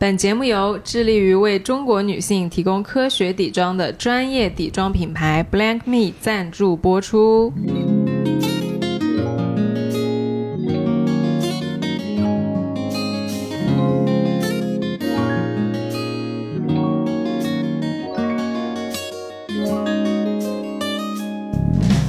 本节目由致力于为中国女性提供科学底妆的专业底妆品牌 Blank Me 赞助播出。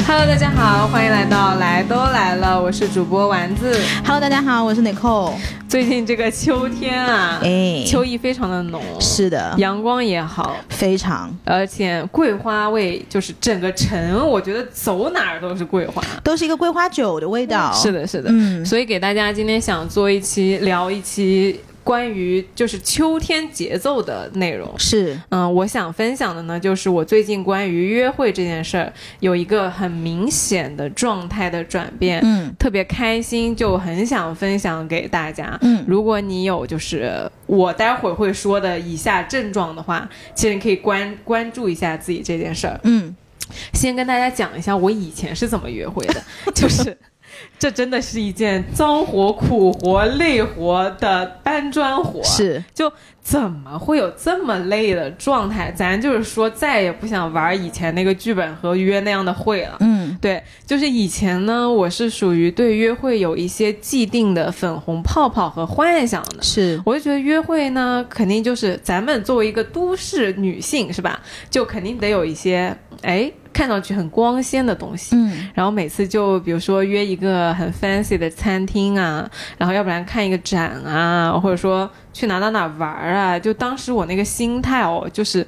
Hello，大家好，欢迎来到来都来了，我是主播丸子。Hello，大家好，我是 Nicole。最近这个秋天啊，哎秋意非常的浓，是的，阳光也好，非常而且桂花味就是整个城，我觉得走哪儿都是桂花。都是一个桂花酒的味道。是的，是的。嗯，所以给大家今天想做一期聊一期关于就是秋天节奏的内容。是嗯，我想分享的呢，就是我最近关于约会这件事儿有一个很明显的状态的转变，嗯特别开心，就很想分享给大家。嗯如果你有就是我待会儿会说的以下症状的话，其实你可以关关注一下自己这件事儿。嗯，先跟大家讲一下我以前是怎么约会的，就是 这真的是一件脏活、苦活、累活的搬砖活。是就怎么会有这么累的状态？咱就是说再也不想玩以前那个剧本和约那样的会了。嗯对，就是以前呢，我是属于对约会有一些既定的粉红泡泡和幻想的。是我就觉得约会呢，肯定就是咱们作为一个都市女性，是吧？就肯定得有一些哎看上去很光鲜的东西。嗯然后每次就比如说约一个很 fancy 的餐厅啊，然后要不然看一个展啊，或者说去哪哪哪玩儿啊，就当时我那个心态哦，就是。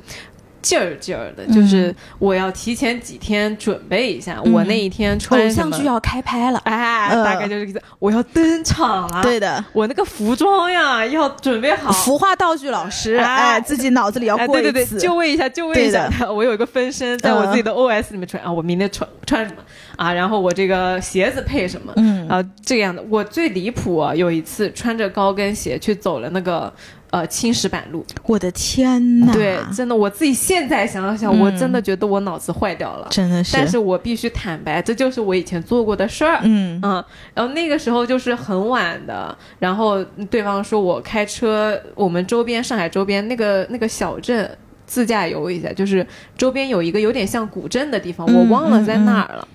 劲儿劲儿的，就是我要提前几天准备一下，嗯我那一天穿偶像剧要开拍了。哎，呃大概就是。我要登场了，对的，我那个服装呀要准备好。服化道具老师，哎哎，自己脑子里要哎，过对对对，一次。就位一下，就位一下。我有一个分身，在我自己的嗯 OS 里面穿、啊，我明天穿穿什么啊？然后我这个鞋子配什么？嗯啊，这样的。我最离谱啊，有一次穿着高跟鞋去走了那个呃青石板路，我的天呐！对，真的，我自己现在想想，嗯我真的觉得我脑子坏掉了。真的是。但是我必须坦白，这就是我以前做过的事儿。嗯嗯，然后那个时候就是很晚的，然后对方说我开车，我们周边上海周边那个那个小镇自驾游一下，就是周边有一个有点像古镇的地方，嗯我忘了在哪儿了。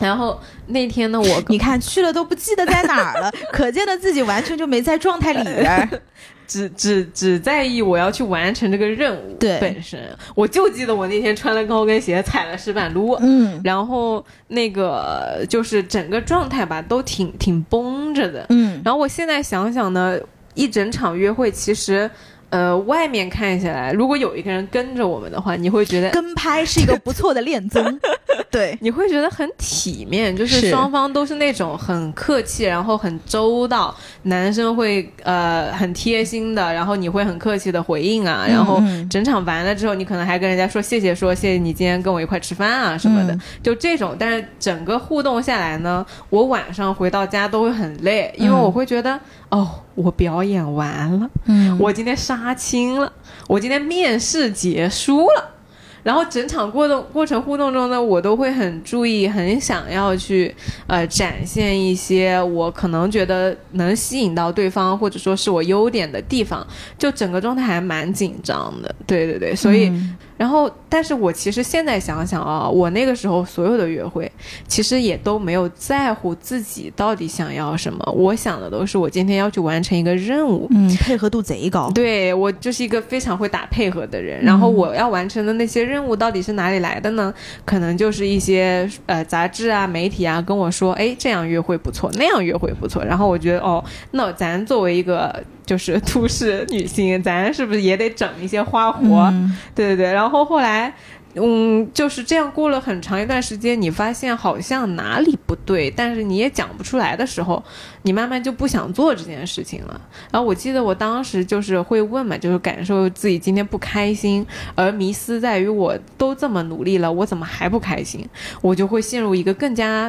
然后那天呢，我你看去了都不记得在哪儿了，可见的自己完全就没在状态里边儿。只只只在意我要去完成这个任务对本身，我就记得我那天穿了高跟鞋，踩了石板路，嗯然后那个就是整个状态吧，都挺挺绷着的。嗯然后我现在想想呢，一整场约会其实，呃，外面看下来，如果有一个人跟着我们的话，你会觉得。跟拍是一个不错的恋综。对，你会觉得很体面，就是是双方都是那种很客气，然后很周到，男生会呃很贴心的，然后你会很客气的回应啊，然后嗯整场完了之后，你可能还跟人家说谢谢，说谢谢你今天跟我一块吃饭啊什么的，嗯就这种。但是整个互动下来呢，我晚上回到家都会很累，因为嗯我会觉得、哦，我表演完了，嗯我今天杀青了，我今天面试结束了。然后整场过动过程互动中呢，我都会很注意，很想要去呃展现一些我可能觉得能吸引到对方，或者说是我优点的地方，就整个状态还蛮紧张的。对对对，所以、嗯然后，但是我其实现在想想啊，我那个时候所有的约会，其实也都没有在乎自己到底想要什么，我想的都是我今天要去完成一个任务。嗯，配合度贼高。对我就是一个非常会打配合的人，然后我要完成的那些任务到底是哪里来的呢？可能就是一些呃杂志啊、媒体啊跟我说，哎，这样约会不错，那样约会不错，然后我觉得哦，那咱作为一个就是 都市女性，咱是不是也得整一些花活？嗯对对对，然后后来。嗯，就是这样过了很长一段时间，你发现好像哪里不对，但是你也讲不出来的时候，你慢慢就不想做这件事情了。然后我记得我当时就是会问嘛，就是感受自己今天不开心，而迷思在于我都这么努力了，我怎么还不开心？我就会陷入一个更加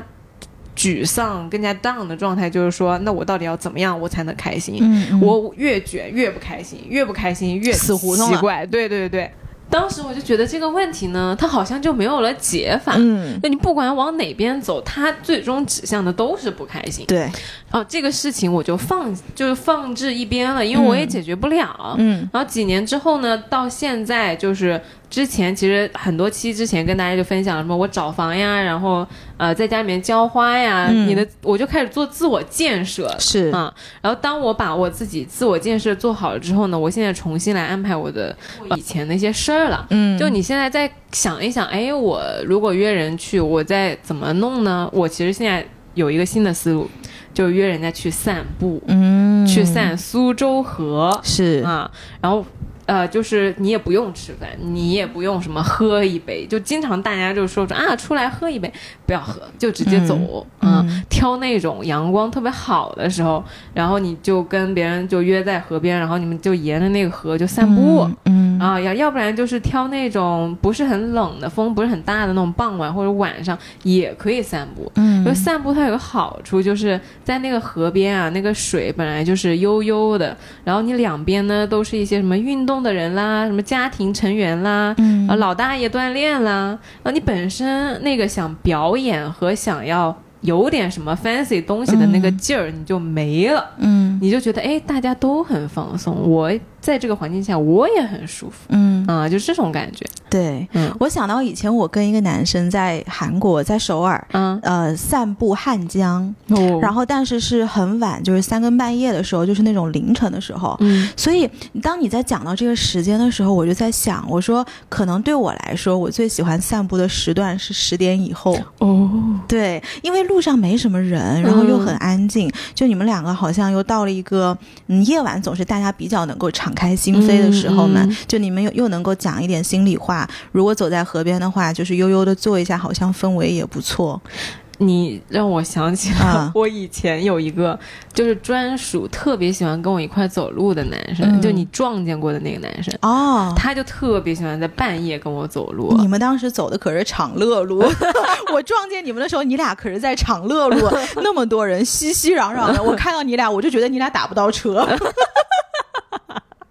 沮丧、更加 down 的状态，就是说，那我到底要怎么样我才能开心？嗯，嗯我越卷越不开心，越不开心越死胡同奇怪。对对对对。当时我就觉得这个问题呢，它好像就没有了解法。嗯，那你不管往哪边走，它最终指向的都是不开心。对，哦，这个事情我就放就是放置一边了，因为我也解决不了。嗯然后几年之后呢，到现在就是之前其实很多期之前跟大家就分享了什么我找房呀，然后呃在家里面浇花呀，嗯你的我就开始做自我建设是，啊。然后当我把我自己自我建设做好了之后呢，我现在重新来安排我的以前那些事儿了。嗯，就你现在再想一想，哎，我如果约人去，我再怎么弄呢？我其实现在有一个新的思路，就约人家去散步，嗯，去散苏州河是，啊，然后。呃，就是你也不用吃饭，你也不用什么喝一杯，就经常大家就说说啊，出来喝一杯，不要喝，就直接走，嗯嗯挑那种阳光特别好的时候，然后你就跟别人就约在河边，然后你们就沿着那个河就散步，嗯，啊，要要不然就是挑那种不是很冷的风不是很大的那种傍晚或者晚上也可以散步。嗯，因为散步它有个好处，就是在那个河边啊，那个水本来就是悠悠的，然后你两边呢都是一些什么运动的人啦，什么家庭成员啦，嗯。啊老大爷锻炼啦，啊你本身那个想表演和想要有点什么 fancy 东西的那个劲儿你就没了，嗯。你就觉得哎大家都很放松，我在这个环境下我也很舒服。嗯，啊，就这种感觉。对，嗯我想到以前我跟一个男生在韩国，在首尔。嗯，呃，散步汉江，哦然后但是是很晚，就是三更半夜的时候，就是那种凌晨的时候。嗯所以当你在讲到这个时间的时候，我就在想，我说可能对我来说，我最喜欢散步的时段是十点以后。哦，对，因为路上没什么人，然后又很安静，就你们两个好像又到了一个嗯夜晚，总是大家比较能够敞开心扉的时候嘛，嗯嗯就你们又又能够讲一点心里话。如果走在河边的话，就是悠悠的坐一下，好像氛围也不错。你让我想起了啊我以前有一个就是专属特别喜欢跟我一块走路的男生，嗯就你撞见过的那个男生，哦。他就特别喜欢在半夜跟我走路。你们当时走的可是长乐路，我撞见你们的时候，你俩可是在长乐路，那么多人熙熙攘攘的，我看到你俩，我就觉得你俩打不到车。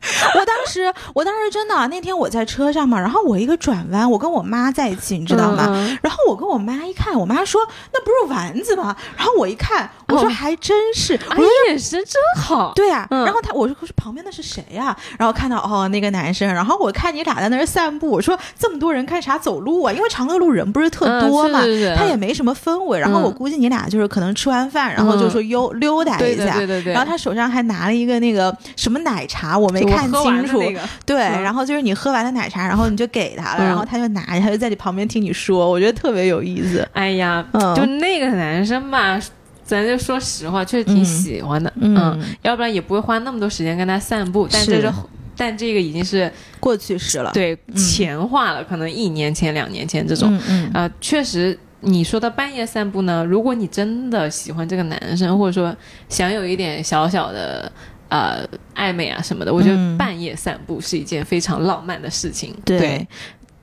我当时，我当时真的那天我在车上嘛，然后我一个转弯，我跟我妈在一起，你知道吗？然后我跟我妈一看，我妈说那不是丸子吗？然后我一看，我说哦还真是，哎，眼神真好。对啊、嗯然后他我说旁边的是谁呀、然后看到哦那个男生，然后我看你俩在那儿散步，我说这么多人看啥走路啊？因为长乐路人不是特嗯多嘛，他也没什么氛围。然后我嗯估计你俩就是可能吃完饭，然后就说溜溜达一下。对对对对。然后他手上还拿了一个那个什么奶茶，我没看清楚。那个对，嗯然后就是你喝完了奶茶，然后你就给他了，嗯然后他就拿着，他就在你旁边听你说，我觉得特别有意思。哎呀，嗯就那个男生吧，咱就说实话，确实挺嗯喜欢的。嗯要不然也不会花那么多时间跟他散步。但这是，但这个已经是过去式了。，对嗯前话了，可能一年前、两年前这种。嗯确实，你说的半夜散步呢，如果你真的喜欢这个男生，或者说想有一点小小的呃暧昧啊什么的，我觉嗯得半夜散步是一件非常浪漫的事情。对对，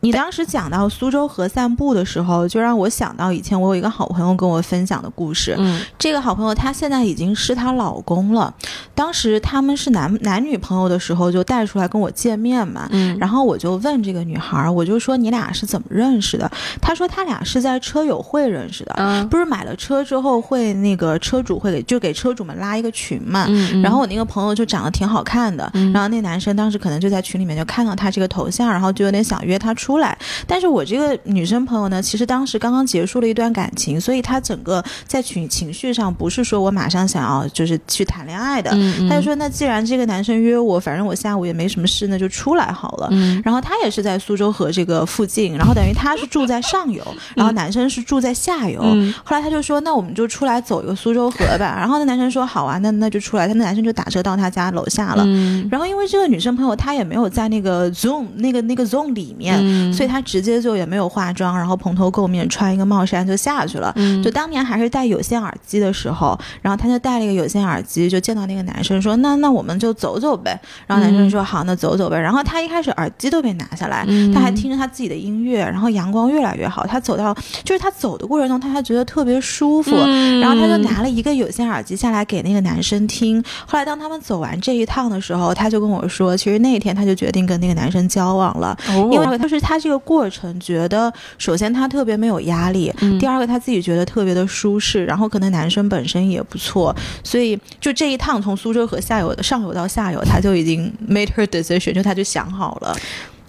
你当时讲到苏州河散步的时候，就让我想到以前我有一个好朋友跟我分享的故事。嗯这个好朋友她现在已经是她老公了，当时他们是男男女朋友的时候就带出来跟我见面嘛。嗯，然后我就问这个女孩，我就说你俩是怎么认识的？她说他俩是在车友会认识的，嗯，不是买了车之后会那个车主会给就给车主们拉一个群嘛。嗯嗯，然后我那个朋友就长得挺好看的，嗯然后那男生当时可能就在群里面就看到她这个头像，然后就有点想约她出来。但是我这个女生朋友呢，其实当时刚刚结束了一段感情，所以她整个在情情绪上不是说我马上想要就是去谈恋爱的。嗯，嗯她就说，那既然这个男生约我，反正我下午也没什么事，那就出来好了。嗯然后她也是在苏州河这个附近，然后等于她是住在上游，然后男生是住在下游。嗯后来她就说：“那我们就出来走一个苏州河吧。”然后那男生说：“好啊，那那就出来。”他那男生就打车到他家楼下了。嗯然后因为这个女生朋友她也没有在那个 Zoom 那个那个 Zoom 里面，所以他直接就也没有化妆，然后蓬头垢面，穿一个帽衫就下去了。嗯就当年还是戴有线耳机的时候，然后他就戴了一个有线耳机，就见到那个男生说：“那那我们就走走呗。”然后男生说：“好，那走走呗。”然后他一开始耳机都没拿下来，嗯他还听着他自己的音乐，然后阳光越来越好。他走到就是他走的过程中，他还觉得特别舒服。嗯然后他就拿了一个有线耳机下来给那个男生听。后来当他们走完这一趟的时候，他就跟我说，其实那一天他就决定跟那个男生交往了，哦因为就是他这个过程觉得，首先他特别没有压力，嗯第二个他自己觉得特别的舒适，然后可能男生本身也不错，所以就这一趟从苏州河下游的上游到下游，他就已经 made her decision，就他就想好了。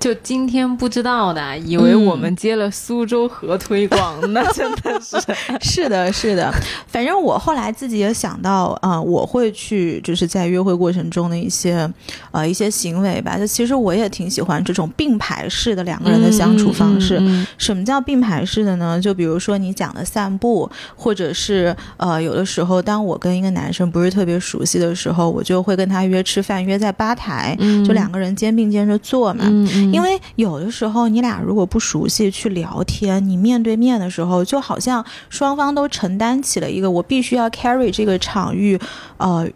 就今天不知道的，以为我们接了苏州河推广，那真的是 是的，是的，反正我后来自己也想到，啊、我会去就是在约会过程中的一些，呃，一些行为吧。就其实我也挺喜欢这种并排式的两个人的相处方式。嗯什么叫并排式的呢？就比如说你讲的散步，或者是呃，有的时候当我跟一个男生不是特别熟悉的时候，我就会跟他约吃饭，约在吧台，嗯就两个人肩并肩着坐嘛。因为有的时候你俩如果不熟悉去聊天，你面对面的时候，就好像双方都承担起了一个我必须要 carry 这个场域，呃。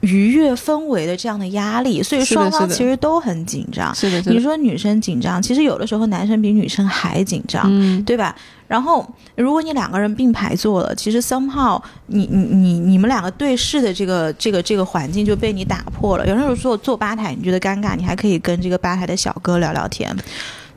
愉悦氛围的这样的压力，所以双方其实都很紧张。是的，是的，你说女生紧张，其实有的时候男生比女生还紧张，嗯对吧？然后如果你两个人并排坐了，其实 somehow 你你你你们两个对视的这个这个这个环境就被你打破了。有时候说坐吧台你觉得尴尬，你还可以跟这个吧台的小哥聊聊天。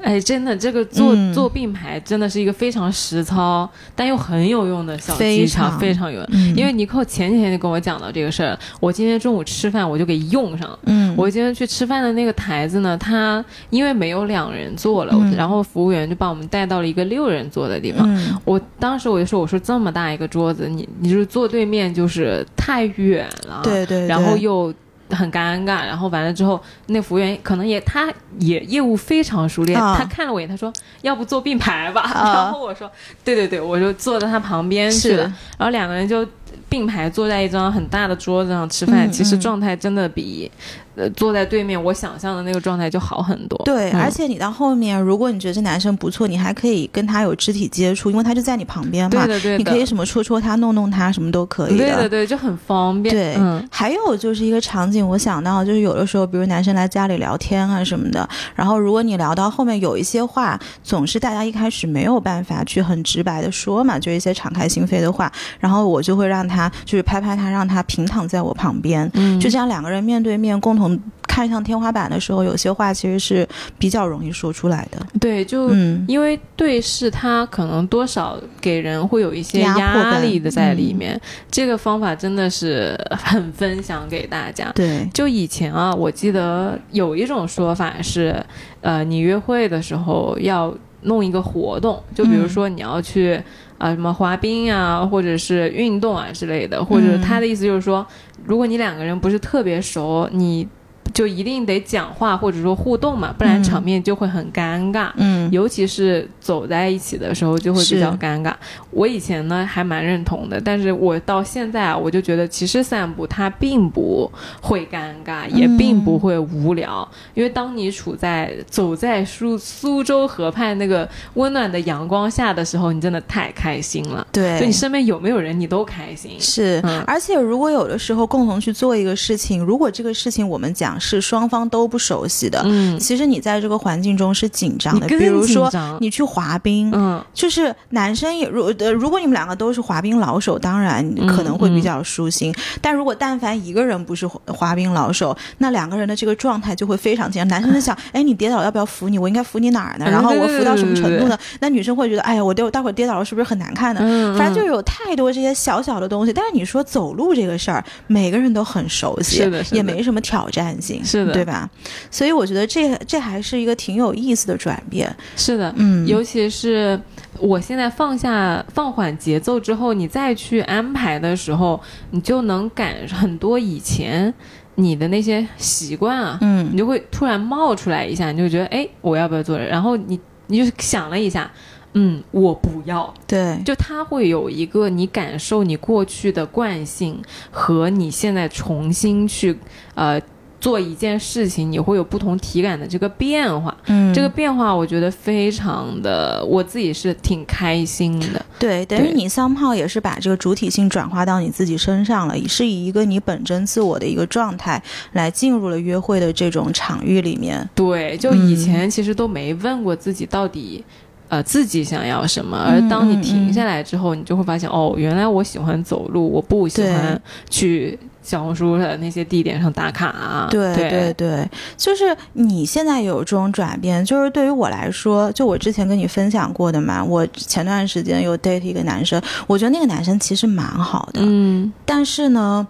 哎，真的，这个做、嗯做并排真的是一个非常实操，但又很有用的小技巧，非常有用。嗯因为尼寇前几天就跟我讲到这个事儿，我今天中午吃饭我就给用上。嗯，我今天去吃饭的那个台子呢，它因为没有两人坐了，嗯然后服务员就把我们带到了一个六人坐的地方。嗯我当时我就说，我说这么大一个桌子，你你就是坐对面就是太远了，对对对然后又很尴尬，然后完了之后，那服务员可能也他也业务非常熟练，啊他看了我一眼，他说要不坐并排吧，啊然后我说对对对，我就坐在他旁边去了，然后两个人就并排坐在一张很大的桌子上吃饭，嗯其实嗯状态真的比呃坐在对面我想象的那个状态就好很多。对，嗯而且你到后面，如果你觉得这男生不错，你还可以跟他有肢体接触，因为他就在你旁边嘛，对的对的，你可以什么戳戳他、弄弄他，什么都可以对的对，就很方便。对，嗯还有就是一个场景，我想到就是有的时候，比如男生来家里聊天啊什么的，然后如果你聊到后面有一些话，总是大家一开始没有办法去很直白的说嘛，就一些敞开心扉的话，然后我就会让他就是拍拍他，让他平躺在我旁边，嗯，就这样两个人面对面共同看向天花板的时候，有些话其实是比较容易说出来的。对，就嗯，因为对视，它可能多少给人会有一些压力的在嗯里面。这个方法真的是很分享给大家。对，就以前啊，我记得有一种说法是，呃，你约会的时候要弄一个活动，就比如嗯说你要去啊、呃什么滑冰啊，或者是运动啊之类的，或者嗯。他的意思就是说，如果你两个人不是特别熟，你就一定得讲话或者说互动嘛，不然嗯场面就会很尴尬。嗯，尤其是走在一起的时候，就会比较尴尬。我以前呢还蛮认同的，但是我到现在啊，我就觉得其实散步它并不会尴尬，也嗯并不会无聊，因为当你处在走在苏苏州河畔那个温暖的阳光下的时候，你真的太开心了。对就对你，身边有没有人，你都开心。是，嗯而且如果有的时候共同去做一个事情，如果这个事情我们讲是双方都不熟悉的，嗯，其实你在这个环境中是紧张的。比如说你去滑冰，嗯就是男生也如呃，如果你们两个都是滑冰老手，当然嗯可能会比较舒心。但如果但凡一个人不是滑滑冰老手，那两个人的这个状态就会非常紧张。男生在想，哎，你跌倒要不要扶你？我应该扶你哪儿呢？嗯然后我扶到什么程度呢？那女生会觉得，哎呀，我待待会儿跌倒了是不是很难看呢？嗯，反正就有太多这些小小的东西，但是你说走路这个事儿，每个人都很熟悉，是的是的也没什么挑战性，是的对吧？所以我觉得这这还是一个挺有意思的转变，是的，嗯，尤其是我现在放下放缓节奏之后，你再去安排的时候，你就能感很多以前你的那些习惯啊，嗯你就会突然冒出来一下，你就觉得哎，我要不要做人？然后你你就想了一下。嗯，我不要。对，就它会有一个你感受你过去的惯性和你现在重新去呃做一件事情，你会有不同体感的这个变化。嗯，这个变化我觉得非常的，我自己是挺开心的。对，等于你 somehow 也是把这个主体性转化到你自己身上了，是以一个你本真自我的一个状态来进入了约会的这种场域里面。对，就以前其实都没问过自己到底。呃，自己想要什么？而当你停下来之后，你就会发现，哦，原来我喜欢走路，我不喜欢去小红书的那些地点上打卡啊。对对对，就是你现在有这种转变，就是对于我来说，就我之前跟你分享过的嘛，我前段时间有 date 一个男生，我觉得那个男生其实蛮好的，嗯，但是呢。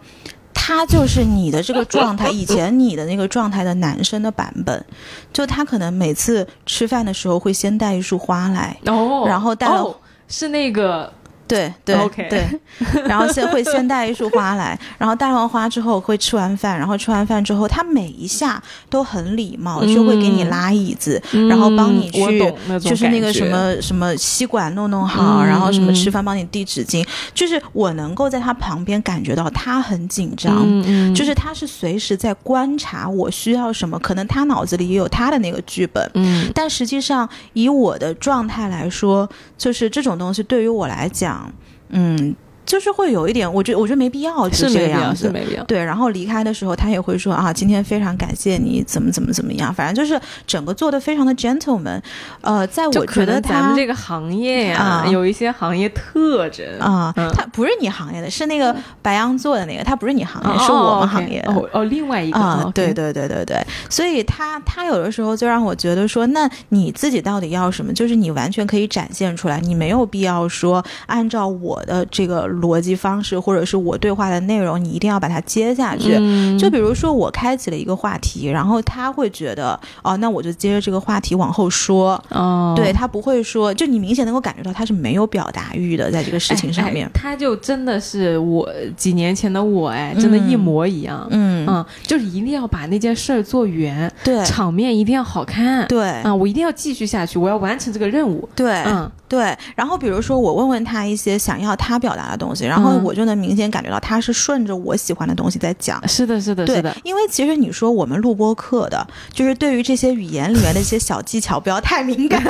他就是你的这个状态，以前你的那个状态的男生的版本，就他可能每次吃饭的时候会先带一束花来，哦，然后带了是那个。对对对，然后先会先带一束花来，然后带完花之后会吃完饭，然后吃完饭之后他每一下都很礼貌，就会给你拉椅子，然后帮你去就是那个什么什么吸管弄弄好，然后什么吃饭帮你递纸巾，就是我能够在他旁边感觉到他很紧张，就是他是随时在观察我需要什么，可能他脑子里也有他的那个剧本，嗯，但实际上以我的状态来说，就是这种东西对于我来讲。嗯。就是会有一点，我觉得我觉得没必要，就是这个样子，是没必要。对，然后离开的时候，他也会说啊，今天非常感谢你，怎么怎么怎么样，反正就是整个做的非常的 gentleman。呃，在我觉得咱们这个行业呀，有一些行业特征啊，他不是你行业的，是那个白羊座的那个，他不是你行业，是我们行业哦哦，另外一个啊，对对对对对，所以他他有的时候就让我觉得说，那你自己到底要什么？就是你完全可以展现出来，你没有必要说按照我的这个。逻辑方式，或者是我对话的内容，你一定要把它接下去。就比如说，我开启了一个话题，然后他会觉得，哦，那我就接着这个话题往后说。哦，对他不会说，就你明显能够感觉到他是没有表达欲的，在这个事情上面。他就真的是我几年前的我，哎，真的一模一样。嗯嗯，就是一定要把那件事儿做圆，对，场面一定要好看，对，啊，我一定要继续下去，我要完成这个任务，对，嗯。对，然后比如说我问问他一些想要他表达的东西，然后我就能明显感觉到他是顺着我喜欢的东西在讲。是的，是的，是的。因为其实你说我们录播课的，就是对于这些语言里面的一些小技巧不要太敏感，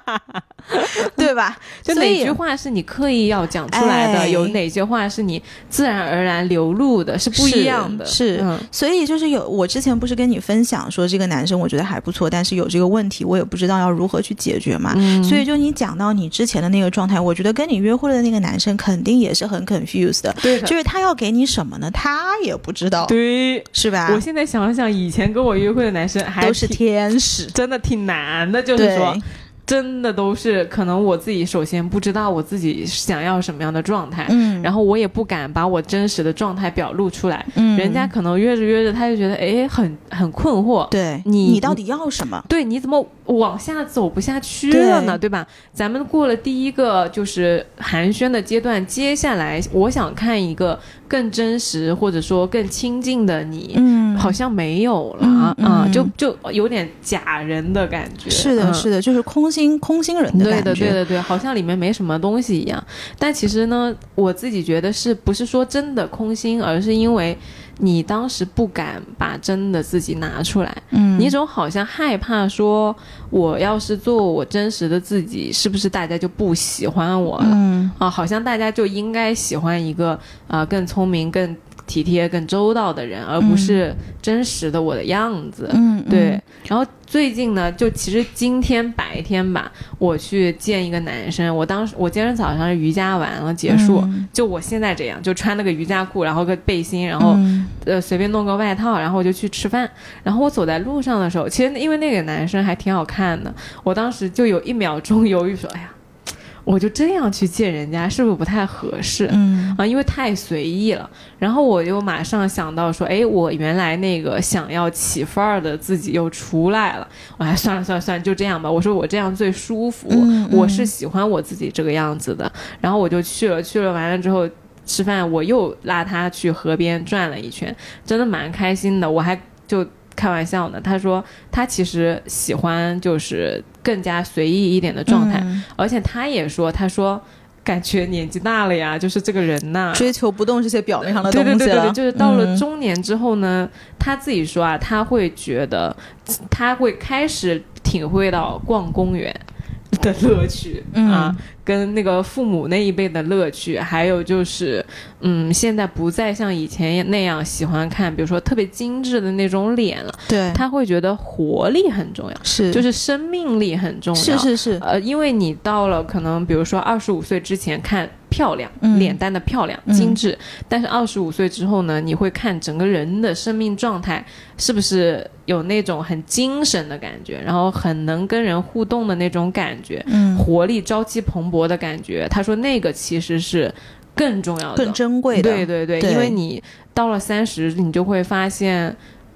对吧？就哪句话是你刻意要讲出来的，有哪些话是你自然而然流露的，是不一样的。是，所以就是有我之前不是跟你分享说这个男生我觉得还不错，但是有这个问题，我也不知道要如何去解决嘛。所以就你讲。到你之前的那个状态，我觉得跟你约会的那个男生肯定也是很 confused 的，对，就是他要给你什么呢？他也不知道，对，是吧？我现在想想，以前跟我约会的男生还都是天使，真的挺难的，就是说。真的都是可能我自己首先不知道我自己想要什么样的状态，嗯，然后我也不敢把我真实的状态表露出来，嗯，人家可能约着约着他就觉得哎很很困惑，对你你到底要什么？对，你怎么往下走不下去了呢？对吧？咱们过了第一个就是寒暄的阶段，接下来我想看一个更真实或者说更亲近的你，嗯，好像没有了啊，就就有点假人的感觉，是的，是的，就是空。心空心人的感觉，对的，对的，对，好像里面没什么东西一样。但其实呢，我自己觉得是不是说真的空心，而是因为你当时不敢把真的自己拿出来。嗯，你总好像害怕说，我要是做我真实的自己，是不是大家就不喜欢我了？嗯啊，好像大家就应该喜欢一个啊更聪明、更体贴、更周到的人，而不是真实的我的样子。嗯，对。然后。最近呢，就其实今天白天吧，我去见一个男生。我当时我今天早上是瑜伽完了结束，就我现在这样，就穿了个瑜伽裤，然后个背心，然后呃随便弄个外套，然后我就去吃饭。然后我走在路上的时候，其实因为那个男生还挺好看的，我当时就有一秒钟犹豫说：“哎呀。”我就这样去见人家，是不是不太合适？嗯啊，因为太随意了。然后我又马上想到说，哎，我原来那个想要起范儿的自己又出来了。我还算了算了算了，就这样吧。我说我这样最舒服，我是喜欢我自己这个样子的。然后我就去了，去了完了之后吃饭，我又拉他去河边转了一圈，真的蛮开心的。我还就。开玩笑呢，他说他其实喜欢就是更加随意一点的状态，而且他也说，他说感觉年纪大了呀，就是这个人呐，追求不动这些表面上的东西了。对对对对，就是到了嗯。中年之后呢，他自己说啊，他会觉得他会开始体会到逛公园 的乐趣、嗯。啊，跟那个父母那一辈的乐趣，还有就是，嗯，现在不再像以前那样喜欢看，比如说特别精致的那种脸了，对，他会觉得活力很重要，是就是生命力很重要，是是是，呃，因为你到了可能比如说二十五岁之前看漂亮，嗯。脸蛋的漂亮、嗯。精致，但是二十五岁之后呢，你会看整个人的生命状态是不是有那种很精神的感觉，然后很能跟人互动的那种感觉，嗯，活力、朝气蓬勃的感觉。他说那个其实是更重要的，更珍贵的。对对对，对。因为你到了三十，你就会发现，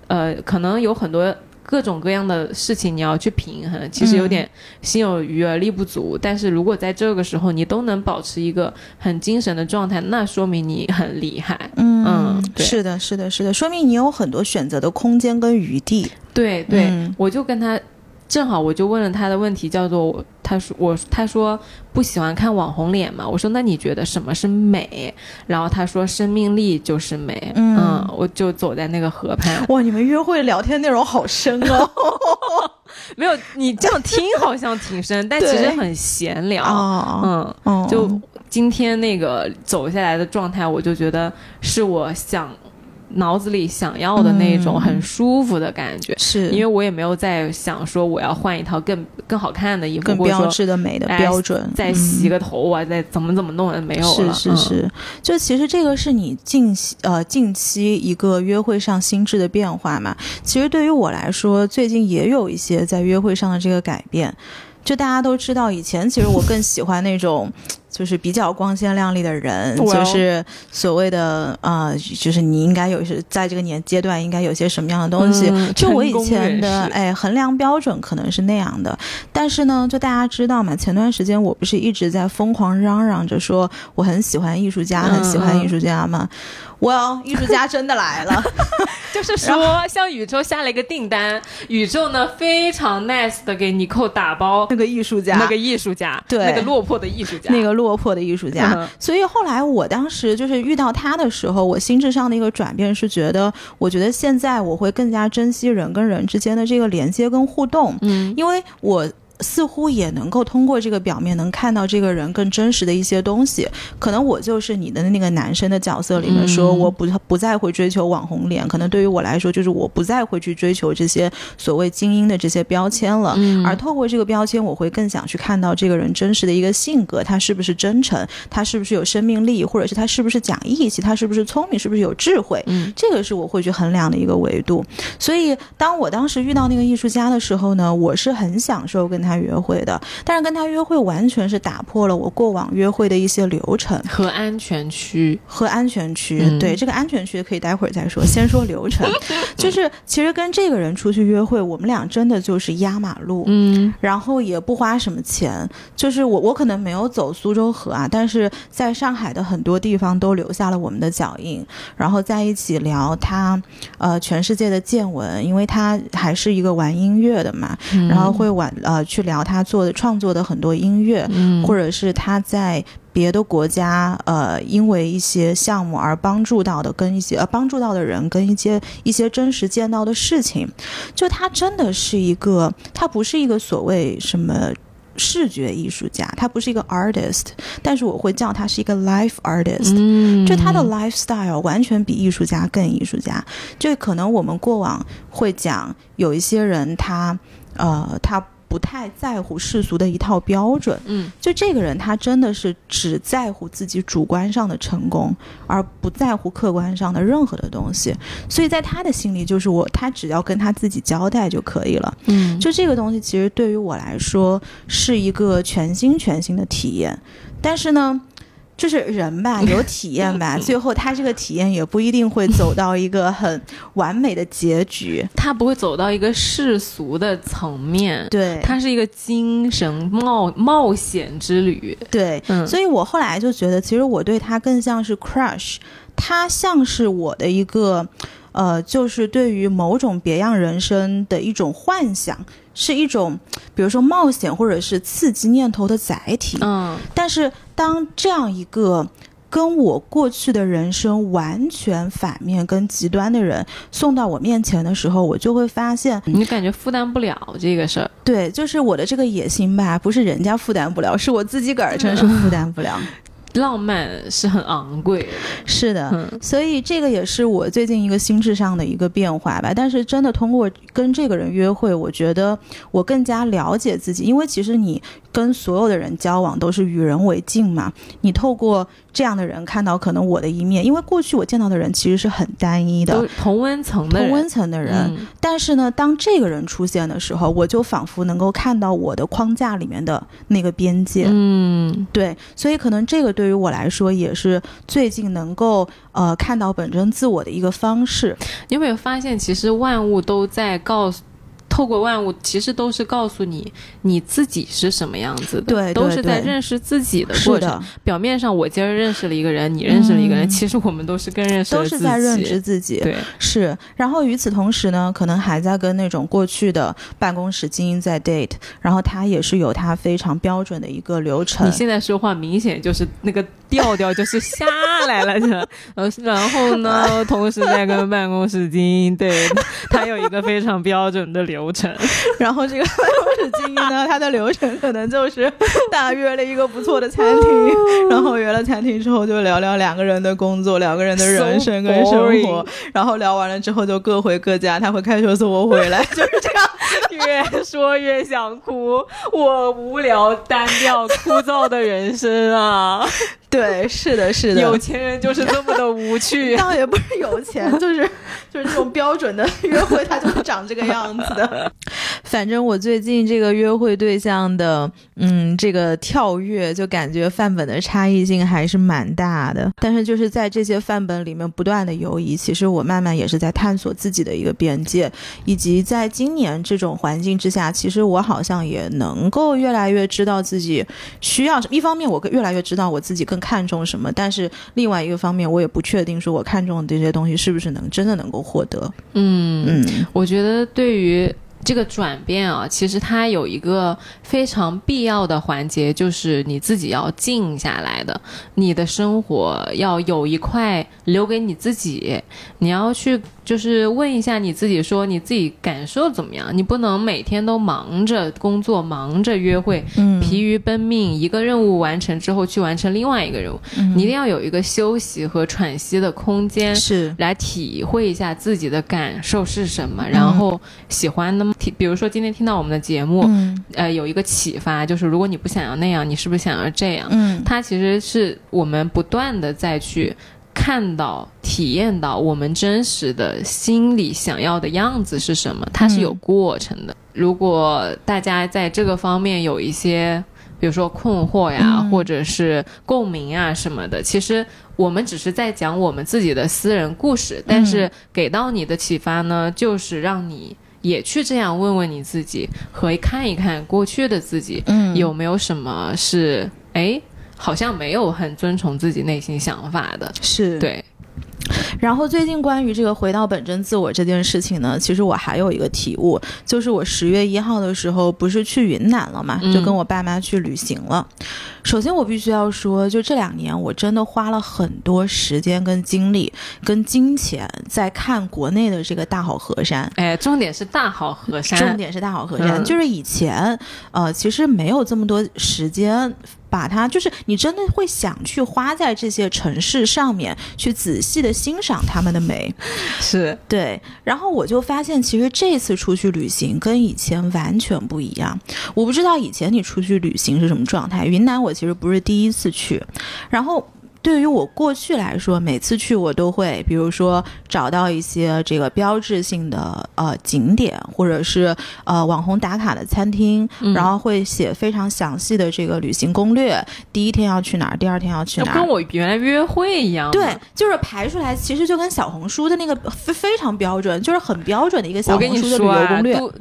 呃，可能有很多各种各样的事情你要去平衡，其实有点心有余而力不足。但是如果在这个时候你都能保持一个很精神的状态，那说明你很厉害。嗯是的，是的，是的，说明你有很多选择的空间跟余地。对对，嗯我就跟他。正好我就问了他的问题，叫做他说我他说不喜欢看网红脸嘛，我说那你觉得什么是美？然后他说生命力就是美，嗯我就走在那个河畔，哇，你们约会聊天内容好深哦。没有，你这样听好像挺深，但其实很闲聊。哦，嗯，哦，就今天那个走下来的状态，我就觉得是我想脑子里想要的那种嗯很舒服的感觉。是因为我也没有在想说我要换一套更更好看的衣服，更标志的美的哎标准，再洗个头啊，再怎么怎么弄的没有了。嗯是是是，就其实这个是你近期呃近期一个约会上心智的变化嘛。其实对于我来说，最近也有一些在约会上的这个改变。就大家都知道，以前其实我更喜欢那种。就是比较光鲜亮丽的人就是所谓的呃，就是你应该有是在这个年阶段应该有些什么样的东西。嗯就我以前的哎衡量标准可能是那样的，但是呢，就大家知道嘛，前段时间我不是一直在疯狂嚷嚷着说我很喜欢艺术家，嗯很喜欢艺术家吗？Well，艺术家真的来了，就是说，向宇宙下了一个订单，宇宙呢非常 nice 的给尼寇打包那个艺术家，那个艺术家，对那个落魄的艺术家，那个落魄的艺术家。嗯所以后来我当时就是遇到他的时候，我心智上的一个转变是觉得，我觉得现在我会更加珍惜人跟人之间的这个连接跟互动，嗯因为我。似乎也能够通过这个表面能看到这个人更真实的一些东西。可能我就是你的那个男生的角色里面说，嗯我不不再会追求网红脸，可能对于我来说，就是我不再会去追求这些所谓精英的这些标签了。嗯而透过这个标签，我会更想去看到这个人真实的一个性格，他是不是真诚，他是不是有生命力，或者是他是不是讲义气，他是不是聪明，是不是有智慧。嗯这个是我会去衡量的一个维度。所以，当我当时遇到那个艺术家的时候呢，我是很享受跟他约会的。但是跟他约会完全是打破了我过往约会的一些流程和安全区，和安全区。嗯对这个安全区可以待会儿再说，先说流程。就是其实跟这个人出去约会，我们俩真的就是压马路。嗯然后也不花什么钱，就是我我可能没有走苏州河啊，但是在上海的很多地方都留下了我们的脚印，然后在一起聊他呃全世界的见闻，因为他还是一个玩音乐的嘛，嗯然后会玩呃去聊他做的创作的很多音乐，嗯或者是他在别的国家呃因为一些项目而帮助到的，跟一些呃帮助到的人跟一些一些真实见到的事情，就他真的是一个，他不是一个所谓什么。视觉艺术家，他不是一个 artist，但是我会叫他是一个 life artist。嗯就他的 lifestyle 完全比艺术家更艺术家。就可能我们过往会讲，有一些人他呃他不太在乎世俗的一套标准，嗯就这个人，他真的是只在乎自己主观上的成功，而不在乎客观上的任何的东西。所以在他的心里，就是我，他只要跟他自己交代就可以了。嗯就这个东西，其实对于我来说是一个全新全新的体验。但是呢，就是人吧，有体验吧，最后他这个体验也不一定会走到一个很完美的结局。他不会走到一个世俗的层面，对，他是一个精神冒冒险之旅。对，嗯所以我后来就觉得，其实我对他更像是 crush，他像是我的一个，呃，就是对于某种别样人生的一种幻想，是一种，比如说冒险或者是刺激念头的载体。嗯但是当这样一个跟我过去的人生完全反面跟极端的人送到我面前的时候，我就会发现，你感觉负担不了这个事儿。对，就是我的这个野心吧，不是人家负担不了，是我自己个儿真是负担不了。浪漫是很昂贵的，是的，嗯所以这个也是我最近一个心智上的一个变化吧。但是真的通过跟这个人约会，我觉得我更加了解自己，因为其实你跟所有的人交往都是与人为镜嘛。你透过这样的人看到可能我的一面，因为过去我见到的人其实是很单一的。同温层的人，同温层的人，嗯但是呢，当这个人出现的时候，我就仿佛能够看到我的框架里面的那个边界。嗯对，所以可能这个对对于我来说也是最近能够呃看到本真自我的一个方式。你有没有发现，其实万物都在告诉，透过万物，其实都是告诉你你自己是什么样子的，对对都是在认识自己的过程。表面上我今儿认识了一个人，你认识了一个人，嗯其实我们都是更认识了都是在认知自己。对，是，然后与此同时呢，可能还在跟那种过去的办公室精英在 date，然后他也是有他非常标准的一个流程你。现在说话明显就是那个调调就是下来了，是 然后呢，同时在跟办公室精英对，他有一个非常标准的流程。然后这个办公室精英呢，他的流程可能就是大约了一个不错的餐厅，然后约了餐厅之后就聊聊两个人的工作、两个人的人生跟生活然后聊完了之后就各回各家，他会开车送我回来，就是这样。越说越想哭，我无聊、单调、枯燥的人生啊！对，是的，是的，有钱人就是这么的无趣。倒也不是有钱，就是 就是这种标准的约会，它就是长这个样子的。反正我最近这个约会对象的，嗯，这个跳跃，就感觉范本的差异性还是蛮大的。但是就是在这些范本里面不断的游移，其实我慢慢也是在探索自己的一个边界，以及在今年这种环境之下，其实我好像也能够越来越知道自己需要什么。一方面，我越来越知道我自己更看重什么，但是另外一个方面，我也不确定说我看重的这些东西是不是能真的能够获得。嗯，嗯我觉得对于这个转变啊，其实它有一个非常必要的环节，就是你自己要静下来的，你的生活要有一块留给你自己，你要去就是问一下你自己，说你自己感受怎么样？你不能每天都忙着工作，忙着约会，嗯疲于奔命，一个任务完成之后去完成另外一个任务，嗯你一定要有一个休息和喘息的空间。是来体会一下自己的感受是什么，然后喜欢的比如说今天听到我们的节目，嗯呃，有一个启发，就是如果你不想要那样，你是不是想要这样？嗯它其实是我们不断的再去看到、体验到我们真实的心里想要的样子是什么，它是有过程的。如果大家在这个方面有一些。比如说困惑呀，嗯或者是共鸣啊什么的，其实我们只是在讲我们自己的私人故事，但是给到你的启发呢，就是让你也去这样问问你自己，和看一看过去的自己，嗯有没有什么是哎，好像没有很遵从自己内心想法的？是。对，然后最近关于这个回到本真自我这件事情呢，其实我还有一个体悟，就是我十月一号的时候不是去云南了嘛，嗯就跟我爸妈去旅行了。首先我必须要说，就这两年我真的花了很多时间跟精力跟金钱在看国内的这个大好河山。哎，重点是大好河山，重点是大好河山，嗯就是以前呃，其实没有这么多时间把它，就是你真的会想去花在这些城市上面，去仔细的欣赏它们的美。是对，然后我就发现，其实这次出去旅行跟以前完全不一样。我不知道以前你出去旅行是什么状态。云南我其实不是第一次去，然后。对于我过去来说，每次去我都会，比如说找到一些这个标志性的呃景点，或者是呃网红打卡的餐厅，嗯然后会写非常详细的这个旅行攻略，第一天要去哪儿，第二天要去哪儿，就跟我原来约会一样。对，就是排出来，其实就跟小红书的那个非非常标准，就是很标准的一个小红书的旅游攻略。都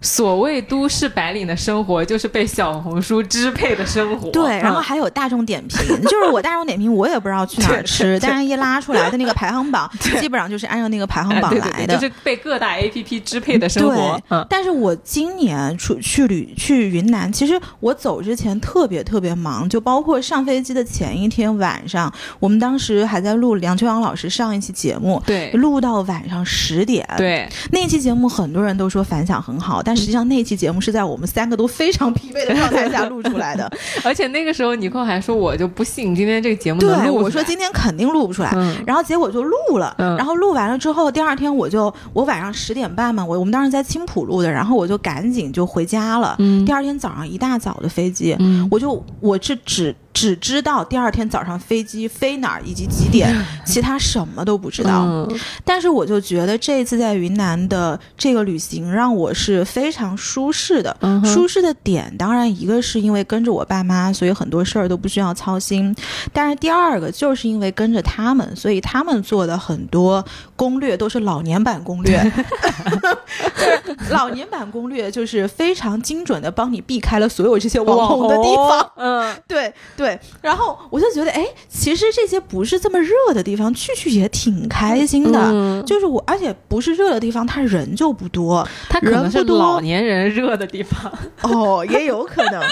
所谓都市白领的生活，就是被小红书支配的生活。对，然后嗯还有大众点评，就是我大众点评，我也不知道去哪儿吃，但是一拉出来的那个排行榜，基本上就是按照那个排行榜来的，就是被各大 A P P 支配的生活。对，但是我今年出去旅去云南，其实我走之前特别特别忙，就包括上飞机的前一天晚上，我们当时还在录梁秋阳老师上一期节目，对，录到晚上十点，对，那期节目很多人都说反响很好，但实际上那期节目是在我们三个都非常疲惫的状态下录出来的，而且那个时候尼克还说我就不信今天这个节目能录，我说今天肯定录不出来，然后结果就录了，然后录完了之后，第二天我就我晚上十点半嘛，我我们当时在青浦录的，然后我就赶紧就回家了，第二天早上一大早的飞机，我就我是只。只知道第二天早上飞机飞哪儿以及几点，其他什么都不知道。但是我就觉得这一次在云南的这个旅行让我是非常舒适的。舒适的点当然一个是因为跟着我爸妈，所以很多事儿都不需要操心。但是第二个就是因为跟着他们，所以他们做的很多攻略都是老年版攻略。就是老年版攻略就是非常精准的帮你避开了所有这些网红的地方。嗯，对对。对，然后我就觉得，哎，其实这些不是这么热的地方，去去也挺开心的。就是我，而且不是热的地方，他人就不多。他可能是老年人热的地方。哦，也有可能，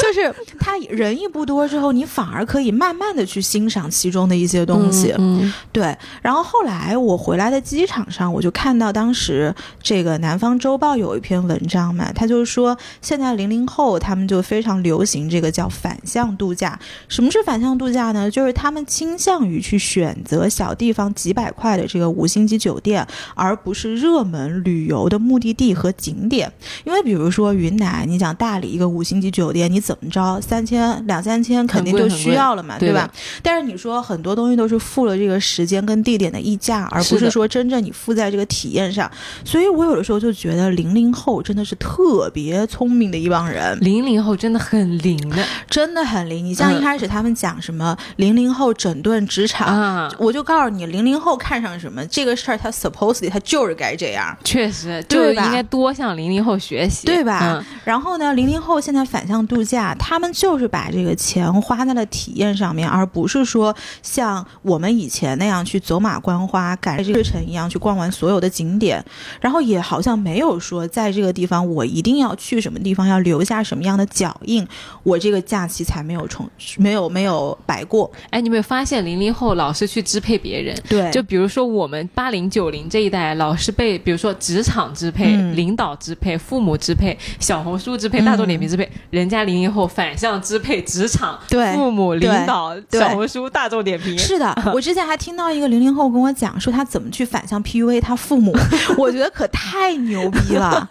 就是他人一不多之后，你反而可以慢慢的去欣赏其中的一些东西。嗯，对。然后后来我回来的机场上，我就看到当时这个《南方周报》有一篇文章嘛，他就是说现在零零后他们就非常流行这个叫反向度假。什么是反向度假呢？就是他们倾向于去选择小地方几百块的这个五星级酒店，而不是热门旅游的目的地和景点。因为比如说云南，你讲大理一个五星级酒店，你怎么着三千两三千肯定就需要了嘛，对吧？但是你说很多东西都是付了这个时间跟地点的溢价，而不是说真正你付在这个体验上。所以我有的时候就觉得零零后真的是特别聪明的一帮人，零零后真的很灵的，真的很灵。你。像一开始他们讲什么零零后整顿职场，我就告诉你，零零后看上什么这个事儿，他 supposedly 他就是该这样，确实就应该多向零零后学习，对吧？然后呢，零零后现在反向度假，他们就是把这个钱花在了体验上面，而不是说像我们以前那样去走马观花赶日程一样去逛完所有的景点，然后也好像没有说在这个地方我一定要去什么地方，要留下什么样的脚印，我这个假期才没有重。没有没有摆过，哎，你有没有发现零零后老是去支配别人？对，就比如说我们八零九零这一代，老是被比如说职场支配、领导支配、父母支配、小红书支配、大众点评支配，人家零零后反向支配职场、对父母、领导、小红书、大众点评。是的，我之前还听到一个零零后跟我讲说他怎么去反向 PUA 他父母，我觉得可太牛逼了。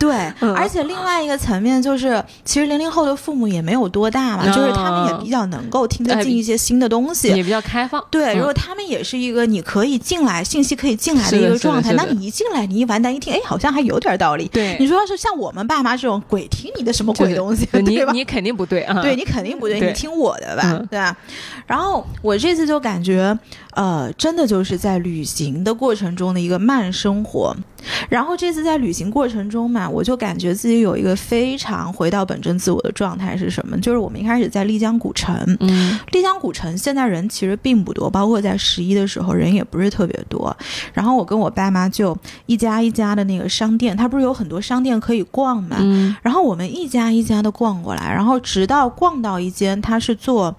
对，而且另外一个层面就是，其实零零后的父母也没有多大嘛，就是他们也比较能够听得进一些新的东西，也比较开放。对，如果他们也是一个你可以进来信息可以进来的一个状态，那你一进来，你一完蛋一听，哎，好像还有点道理。对，你说要是像我们爸妈这种鬼听你的什么鬼东西，你你肯定不对啊，对你肯定不对，你听我的吧，对吧？然后我这次就感觉。呃，真的就是在旅行的过程中的一个慢生活，然后这次在旅行过程中嘛，我就感觉自己有一个非常回到本真自我的状态是什么？就是我们一开始在丽江古城，嗯，丽江古城现在人其实并不多，包括在十一的时候人也不是特别多。然后我跟我爸妈就一家一家的那个商店，它不是有很多商店可以逛嘛，嗯，然后我们一家一家的逛过来，然后直到逛到一间，它是做。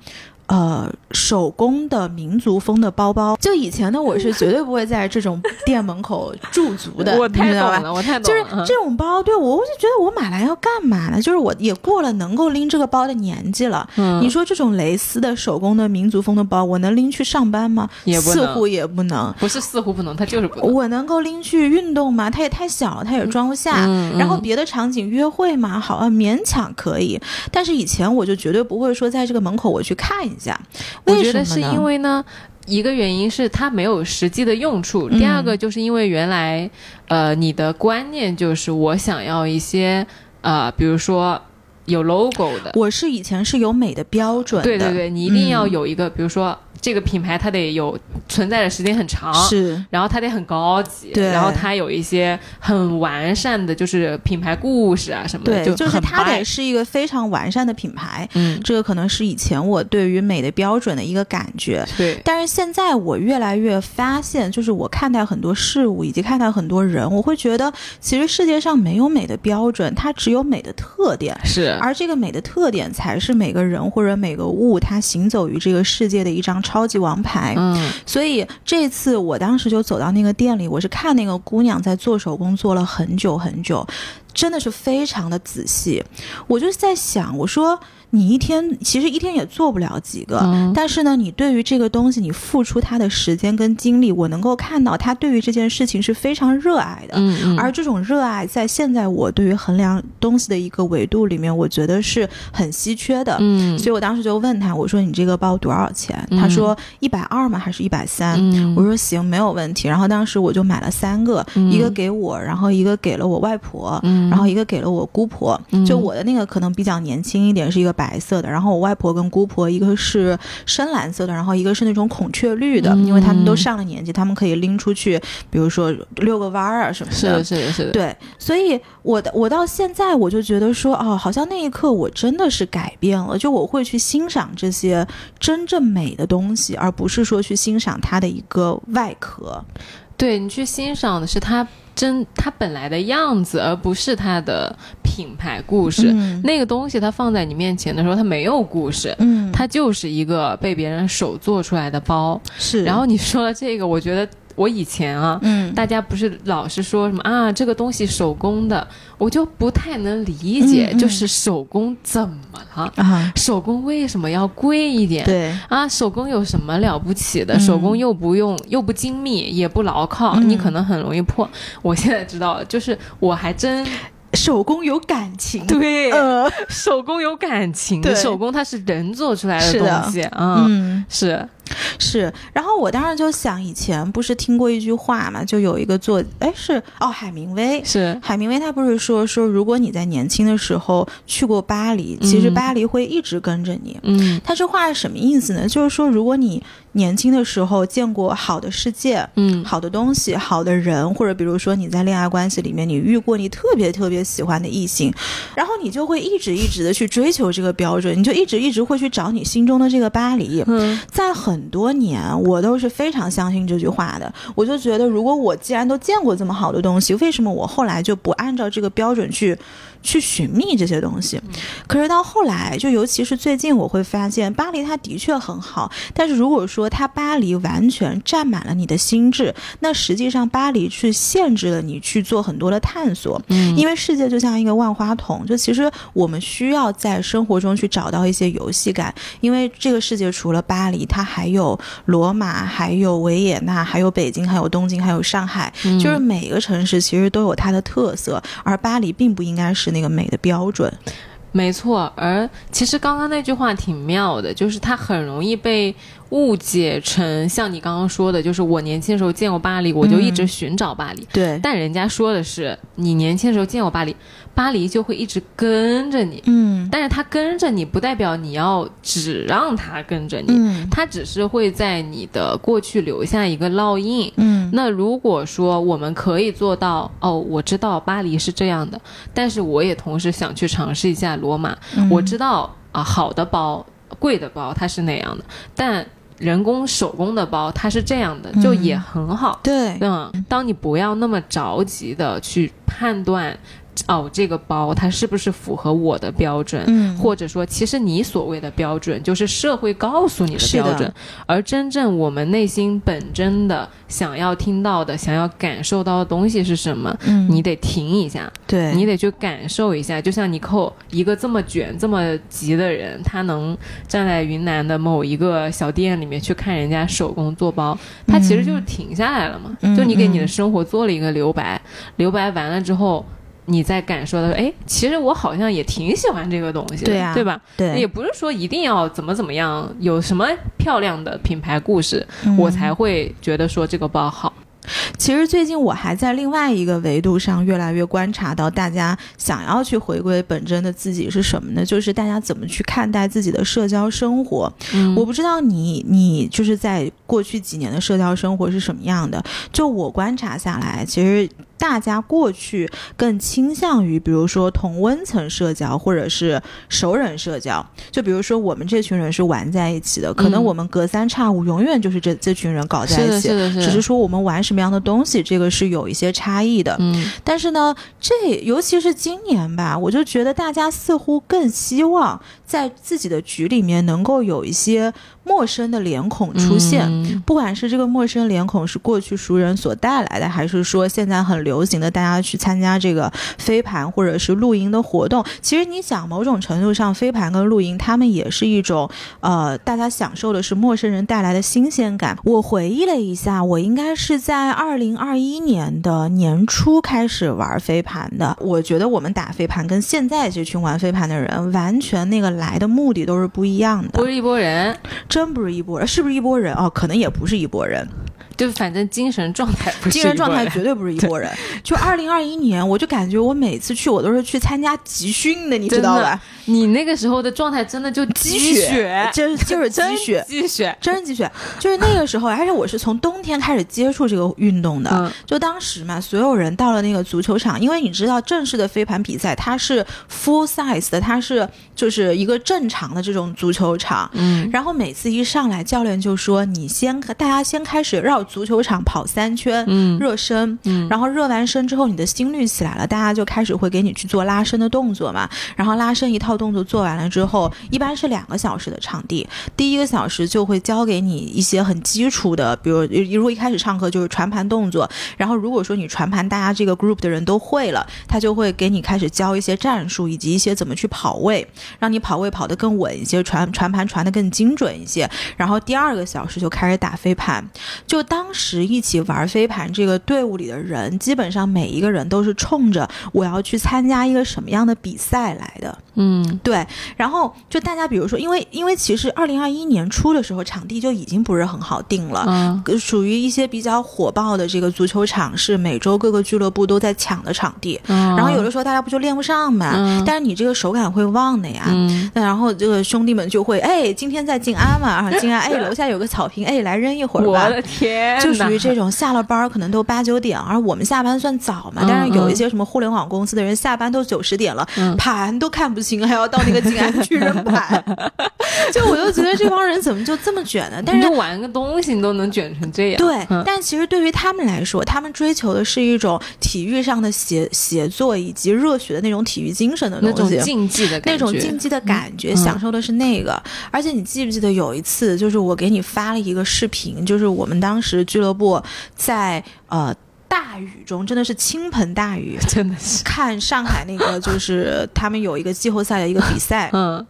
呃，手工的民族风的包包，就以前呢，我是绝对不会在这种店门口驻足的。我太懂了，我太懂了。就是这种包，对我我就觉得我买来要干嘛呢？就是我也过了能够拎这个包的年纪了。嗯，你说这种蕾丝的手工的民族风的包，我能拎去上班吗？也似乎也不能。不是似乎不能，它就是不能。我能够拎去运动吗？它也太小了，它也装不下。然后别的场景约会嘛，好啊，勉强可以。但是以前我就绝对不会说在这个门口我去看一下。我觉得是因为呢，一个原因是它没有实际的用处，第二个就是因为原来，呃，你的观念就是我想要一些，呃，比如说有 logo 的。我是以前是有美的标准，对对对，你一定要有一个，比如说这个品牌它得有存在的时间很长，是，然后它得很高级，对。然后它有一些很完善的，就是品牌故事啊什么的，对，就是它得是一个非常完善的品牌。嗯，这个可能是以前我对于美的标准的一个感觉，对，但是现在我越来越发现，就是我看待很多事物以及看待很多人，我会觉得其实世界上没有美的标准，它只有美的特点。是，而这个美的特点，才是每个人或者每个物它行走于这个世界的一张超级王牌。嗯所以这次我当时就走到那个店里，我是看那个姑娘在做手工做了很久很久，真的是非常的仔细。我就在想，我说你一天其实一天也做不了几个，嗯但是呢，你对于这个东西，你付出他的时间跟精力，我能够看到他对于这件事情是非常热爱的。嗯嗯，而这种热爱，在现在我对于衡量东西的一个维度里面，我觉得是很稀缺的。嗯所以我当时就问他，我说你这个包多少钱？嗯他说一百二吗？还是一百三？嗯我说行，没有问题。然后当时我就买了三个，嗯一个给我，然后一个给了我外婆，嗯然后一个给了我姑婆。嗯就我的那个可能比较年轻一点，是一个白色的，然后我外婆跟姑婆一个是深蓝色的，然后一个是那种孔雀绿的，嗯因为他们都上了年纪，他们可以拎出去，比如说遛个弯儿啊什么的是的，。是的，是的，对，所以我的我到现在我就觉得说，哦，好像那一刻我真的是改变了，就我会去欣赏这些真正美的东西，而不是说去欣赏它的一个外壳。对你去欣赏的是它真它本来的样子，而不是它的品牌故事。嗯那个东西它放在你面前的时候，它没有故事，嗯，它就是一个被别人手做出来的包。是，然后你说了这个，我觉得我以前啊，嗯，大家不是老是说什么啊，这个东西手工的，我就不太能理解，嗯嗯。就是手工怎么了？啊，手工为什么要贵一点？对，啊，手工有什么了不起的？嗯。手工又不用，又不精密，也不牢靠，嗯。你可能很容易破。我现在知道了，就是我还真手工有感情，对、呃，手工有感情，对。手工它是人做出来的。东西啊，嗯，是，是。然后我当时就想，以前不是听过一句话嘛，就有一个作，哎，是哦，海明威，是，海明威他不是说说，如果你在年轻的时候去过巴黎，其实嗯巴黎会一直跟着你。嗯他这话是什么意思呢？就是说，如果你年轻的时候见过好的世界、嗯好的东西、好的人，或者比如说你在恋爱关系里面，你遇过你特别特别喜欢的异性，然后你就会一直一直的去追求这个标准，你就一直一直会去找你心中的这个巴黎。嗯在很很多年，我都是非常相信这句话的。我就觉得，如果我既然都见过这么好的东西，为什么我后来就不按照这个标准去去寻觅这些东西？可是到后来，就尤其是最近，我会发现巴黎它的确很好，但是如果说它巴黎完全占满了你的心智，那实际上巴黎去限制了你去做很多的探索。嗯因为世界就像一个万花筒，就其实我们需要在生活中去找到一些游戏感，因为这个世界除了巴黎，它还有罗马，还有维也纳，还有北京，还有东京，还有上海，嗯就是每个城市其实都有它的特色，而巴黎并不应该是那个美的标准。没错，而其实刚刚那句话挺妙的，就是它很容易被误解成像你刚刚说的，就是我年轻的时候见过巴黎，我就一直寻找巴黎。对，但人家说的是，你年轻的时候见过巴黎，巴黎就会一直跟着你。嗯但是它跟着你，不代表你要只让它跟着你，嗯它只是会在你的过去留下一个烙印。嗯那如果说我们可以做到，哦，我知道巴黎是这样的，但是我也同时想去尝试一下罗马。嗯我知道啊，好的包、贵的包它是那样的，但人工手工的包它是这样的，就嗯也很好。对，嗯，当你不要那么着急的去判断，哦，这个包它是不是符合我的标准，嗯或者说，其实你所谓的标准就是社会告诉你的标准，而真正我们内心本真的想要听到的、想要感受到的东西是什么？嗯你得停一下，对你得去感受一下。就像尼寇一个这么卷、这么急的人，他能站在云南的某一个小店里面去看人家手工做包，他其实就是停下来了嘛。嗯就你给你的嗯生活做了一个留白，留白完了之后。你在感受到，哎，其实我好像也挺喜欢这个东西的，对啊对吧？对也不是说一定要怎么怎么样，有什么漂亮的品牌故事，嗯我才会觉得说这个包好。其实最近我还在另外一个维度上越来越观察到，大家想要去回归本真的自己是什么呢？就是大家怎么去看待自己的社交生活。嗯我不知道你你就是在过去几年的社交生活是什么样的。就我观察下来，其实大家过去更倾向于，比如说同温层社交或者是熟人社交。就比如说我们这群人是玩在一起的，可能嗯我们隔三差五永远就是这这群人搞在一起是。的，是的，只是说我们玩什么样的东西，这个是有一些差异的。嗯但是呢，这尤其是今年吧，我就觉得大家似乎更希望在自己的局里面能够有一些陌生的脸孔出现。嗯不管是这个陌生脸孔是过去熟人所带来的，还是说现在很流行的大家去参加这个飞盘或者是露营的活动，其实你想，某种程度上，飞盘跟露营，他们也是一种呃，大家享受的是陌生人带来的新鲜感。我回忆了一下，我应该是在二零二一年的年初开始玩飞盘的。我觉得我们打飞盘跟现在这群玩飞盘的人，完全那个来的目的都是不一样的不，是一拨人，真不是一波人，是不是一波人？啊，可能也不是一波人。就反正精神状态不是精神状态绝对不是一拨人。就二零二一年，我就感觉我每次去，我都是去参加集训的，你知道吧？你那个时候的状态真的就积，雪，就是就是积雪。积雪，真是积雪，就是那个时候，而且我是从冬天开始接触这个运动的。嗯就当时嘛，所有人到了那个足球场，因为你知道正式的飞盘比赛它是 full size 的，它是就是一个正常的这种足球场。嗯然后每次一上来，教练就说：“你先，大家先开始绕足球场跑三圈，嗯热身。嗯然后热完身之后，你的心率起来了，大家就开始会给你去做拉伸的动作嘛。然后拉伸一套动作做完了之后，一般是两个小时的场地，第一个小时就会教给你一些很基础的，比如如果一开始上课就是传盘动作，然后如果说你传盘大家这个 group 的人都会了，他就会给你开始教一些战术以及一些怎么去跑位，让你跑位跑得更稳一些，传传盘传得更精准一些。然后第二个小时就开始打飞盘，就当时一起玩飞盘这个队伍里的人，基本上每一个人都是冲着我要去参加一个什么样的比赛来的。嗯对，然后就大家比如说，因为因为其实二零二一年初的时候，场地就已经不是很好定了。属于一些比较火爆的这个足球场，是每周各个俱乐部都在抢的场地。嗯，然后有的时候大家不就练不上嘛，嗯但是你这个手感会忘的呀。嗯那然后这个兄弟们就会，哎，今天在静安嘛，啊，静安，哎，楼下有个草坪，哎，来扔一会儿吧。我的天，就属于这种下了班可能都八九点，而我们下班算早嘛。嗯但是有一些什么互联网公司的人下班都九十点了，嗯盘都看不清，还要到那个静安区人盘。就我就觉得这帮人怎么就这么卷呢？但是玩个东西，你都能卷成这样。对，嗯但其实对于他们来说，他们追求的是一种体育上的协协作以及热血的那种体育精神的那东西。种竞技的感那觉，种竞技的感觉，嗯享受的是那个。而且你记不记得有一次，就是我给你发了一个视频，就是我们当时俱乐部在呃大雨中，真的是倾盆大雨，真的是，看上海那个就是他们有一个季后赛的一个比赛，嗯，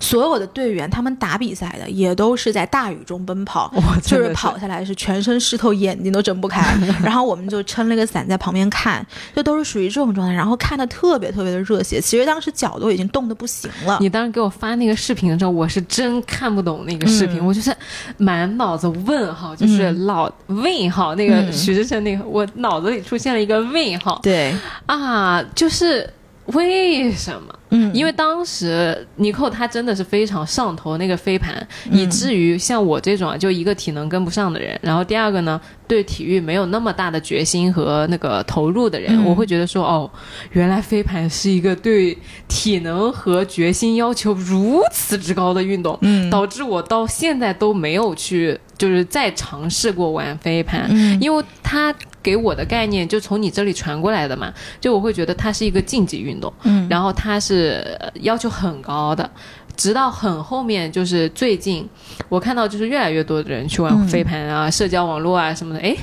所有的队员他们打比赛的也都是在大雨中奔跑。我就是跑下来是全身湿透，眼睛都睁不开，然后我们就撑了个伞在旁边看，就都是属于这种状态，然后看的特别特别的热血。其实当时脚都已经冻得不行了。你当时给我发那个视频的时候，我是真看不懂那个视频，嗯我就是满脑子问号，就是老问号。那个嗯徐志胜那个，我脑子里出现了一个问号对，啊，就是为什么？嗯。因为当时尼寇他真的是非常上头那个飞盘，嗯。以至于像我这种啊，就一个体能跟不上的人，然后第二个呢，对体育没有那么大的决心和那个投入的人，嗯。我会觉得说，哦，原来飞盘是一个对体能和决心要求如此之高的运动，嗯。导致我到现在都没有去就是再尝试过玩飞盘，嗯。因为它给我的概念就从你这里传过来的嘛，就我会觉得它是一个竞技运动。嗯然后它是呃要求很高的，直到很后面，就是最近我看到就是越来越多的人去玩嗯飞盘啊、社交网络啊什么的，哎，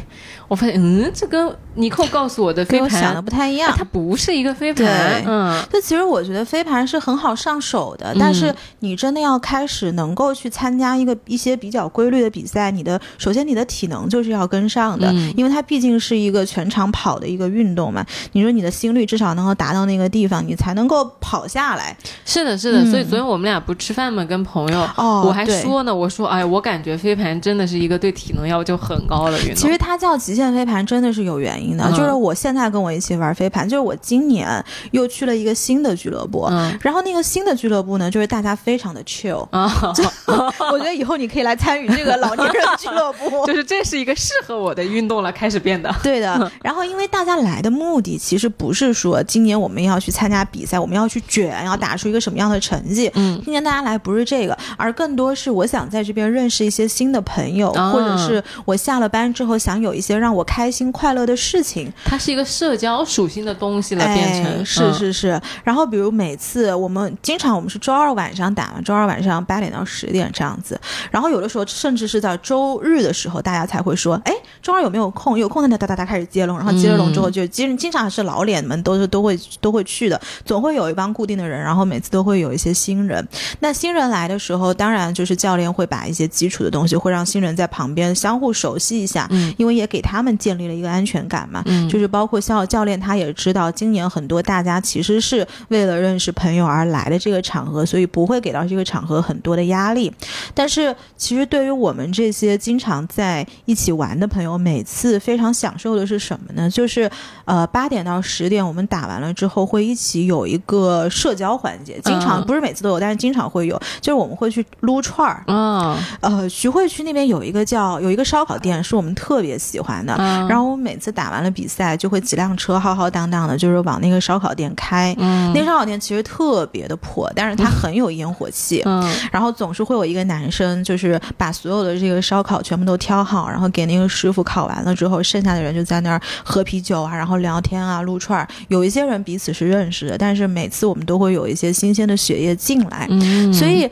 我发现嗯，这跟尼寇告诉我的飞盘，想的不太一样啊。它不是一个飞盘对，嗯。但其实我觉得飞盘是很好上手的，嗯但是你真的要开始能够去参加一个一些比较规律的比赛，你的首先你的体能就是要跟上的，嗯因为它毕竟是一个全场跑的一个运动嘛。你说你的心率至少能够达到那个地方，你才能够跑下来。是的，是的，嗯所以昨天我们俩俩不吃饭吗？跟朋友，哦，我还说呢，我说哎，我感觉飞盘真的是一个对体能要求很高的运动。其实它叫极限飞盘，真的是有原因的。嗯就是我现在跟我一起玩飞盘，就是我今年又去了一个新的俱乐部，嗯然后那个新的俱乐部呢，就是大家非常的 chill，啊，我觉得以后你可以来参与这个老年人俱乐部。就是这是一个适合我的运动了，开始变得。对的，然后因为大家来的目的其实不是说今年我们要去参加比赛，我们要去卷，要打出一个什么样的成绩。嗯今天大家来不是这个，而更多是我想在这边认识一些新的朋友，啊或者是我下了班之后想有一些让我开心快乐的事情。它是一个社交属性的东西了，变成哎、是嗯是是。然后比如每次我们经常我们是周二晚上打嘛，周二晚上八点到十点这样子。然后有的时候甚至是在周日的时候，大家才会说，哎，周二有没有空？有空的哒哒哒开始接龙，然后接了龙之后就经经常是老脸们都是都会都会去的，总会有一帮固定的人，然后每次都会有一些新人。那新人来的时候，当然就是教练会把一些基础的东西会让新人在旁边相互熟悉一下，嗯因为也给他们建立了一个安全感嘛。嗯就是包括教教练他也知道，今年很多大家其实是为了认识朋友而来的这个场合，所以不会给到这个场合很多的压力。但是其实对于我们这些经常在一起玩的朋友，每次非常享受的是什么呢？就是呃八点到十点我们打完了之后，会一起有一个社交环节，经常、嗯不是每次都有，但是经常会有，就是我们会去撸串儿。啊呃，徐汇区那边有一个叫有一个烧烤店，是我们特别喜欢的。啊，然后我们每次打完了比赛，就会几辆车浩浩荡荡的，就是往那个烧烤店开。嗯那个烧烤店其实特别的破，但是它很有烟火气。嗯然后总是会有一个男生，就是把所有的这个烧烤全部都挑好，然后给那个师傅烤完了之后，剩下的人就在那儿喝啤酒啊，然后聊天啊，撸串儿。有一些人彼此是认识的，但是每次我们都会有一些新鲜的血液进来，所以。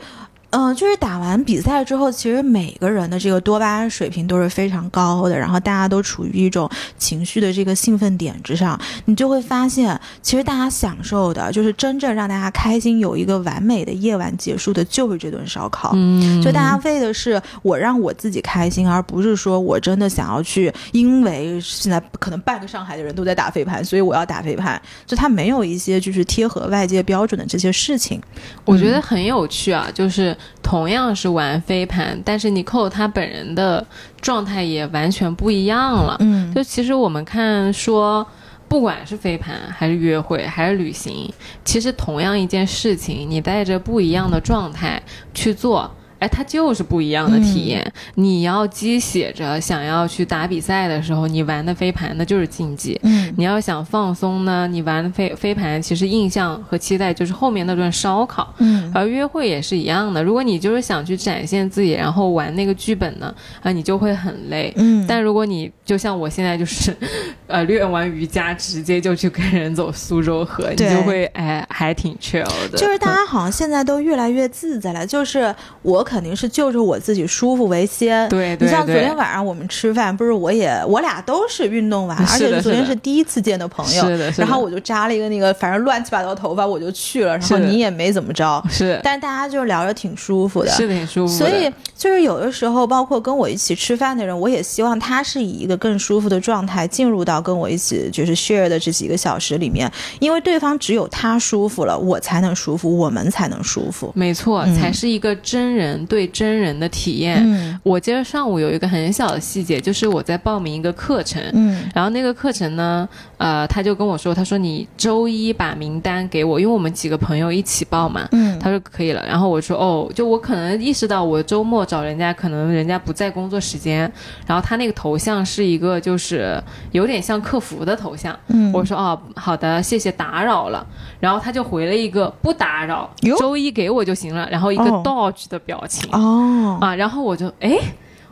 嗯、就是打完比赛之后，其实每个人的这个多巴胺水平都是非常高的，然后大家都处于一种情绪的这个兴奋点之上，你就会发现，其实大家享受的就是真正让大家开心，有一个完美的夜晚结束的，就是这顿烧烤。嗯，就大家为的是我让我自己开心，而不是说我真的想要去，因为现在可能半个上海的人都在打飞盘，所以我要打飞盘。就他没有一些就是贴合外界标准的这些事情。我觉得很有趣啊，就是同样是玩飞盘，但是尼寇他本人的状态也完全不一样了。嗯就其实我们看说，不管是飞盘还是约会还是旅行，其实同样一件事情，你带着不一样的状态去做。哎，它就是不一样的体验。你要鸡血着想要去打比赛的时候，你玩的飞盘那就是竞技。嗯你要想放松呢，你玩飞飞盘，其实印象和期待就是后面那顿烧烤。嗯而约会也是一样的，如果你就是想去展现自己，然后玩那个剧本呢，啊，你就会很累。嗯，但如果你就像我现在就是，呃，练完瑜伽直接就去跟人走苏州河，你就会哎还挺 chill 的。就是大家 好像现在都越来越自在了，就是我肯定是就着我自己舒服为先。对对你像昨天晚上我们吃饭，不是我也我俩都是运动完，而且昨天是第一次见的朋友，是的，是的然后我就扎了一个那个反正乱七八糟头发，我就去了，然后你也没怎么着，是但大家就聊着挺舒服的。是的挺舒服的。所以就是有的时候，包括跟我一起吃饭的人，我也希望他是以一个更舒服的状态进入到跟我一起就是 share 的这几个小时里面，因为对方只有他舒服了，我才能舒服，我们才能舒服。没错，嗯才是一个真人对真人的体验。嗯。我今儿上午有一个很小的细节，就是我在报名一个课程，嗯。然后那个课程呢，呃，他就跟我说，他说你周一把名单给我，因为我们几个朋友一起报嘛。嗯。他说可以了，然后我说哦，就我可能意识到我周末找人家，可能人家不在工作时间，然后他那个头像是一个就是有点像客服的头像，嗯。我说哦好的，谢谢打扰了，然后他就回了一个不打扰，周一给我就行了，然后一个哦。dodge 的表情，哦。啊，然后我就哎，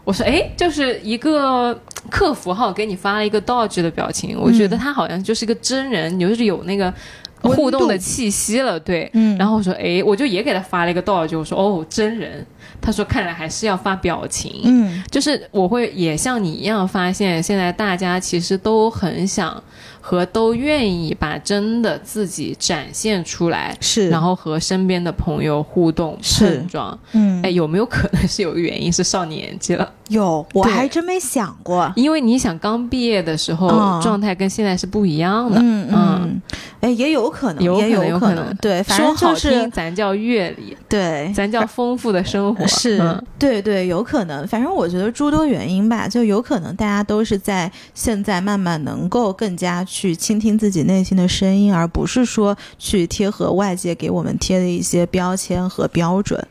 我说哎，就是一个客服号给你发了一个 Dodge 的表情，我觉得他好像就是个真人，就是有那个互动的气息了，对。嗯然后我说哎，我就也给他发了一个 Dodge，我说哦，真人。他说看来还是要发表情，嗯就是我会也像你一样发现，现在大家其实都很想和都愿意把真的自己展现出来。是，然后和身边的朋友互动是碰撞，嗯哎，有没有可能是有个原因是上年纪了？有，我还真没想过。因为你想刚毕业的时候、嗯状态跟现在是不一样的。嗯嗯，哎，也有可能，也有可能对，反正就是，咱叫阅历，对，咱叫丰富的生活。是、嗯对对，有可能。反正我觉得诸多原因吧，就有可能大家都是在现在慢慢能够更加去倾听自己内心的声音，而不是说去贴合外界给我们贴的一些标签和标准。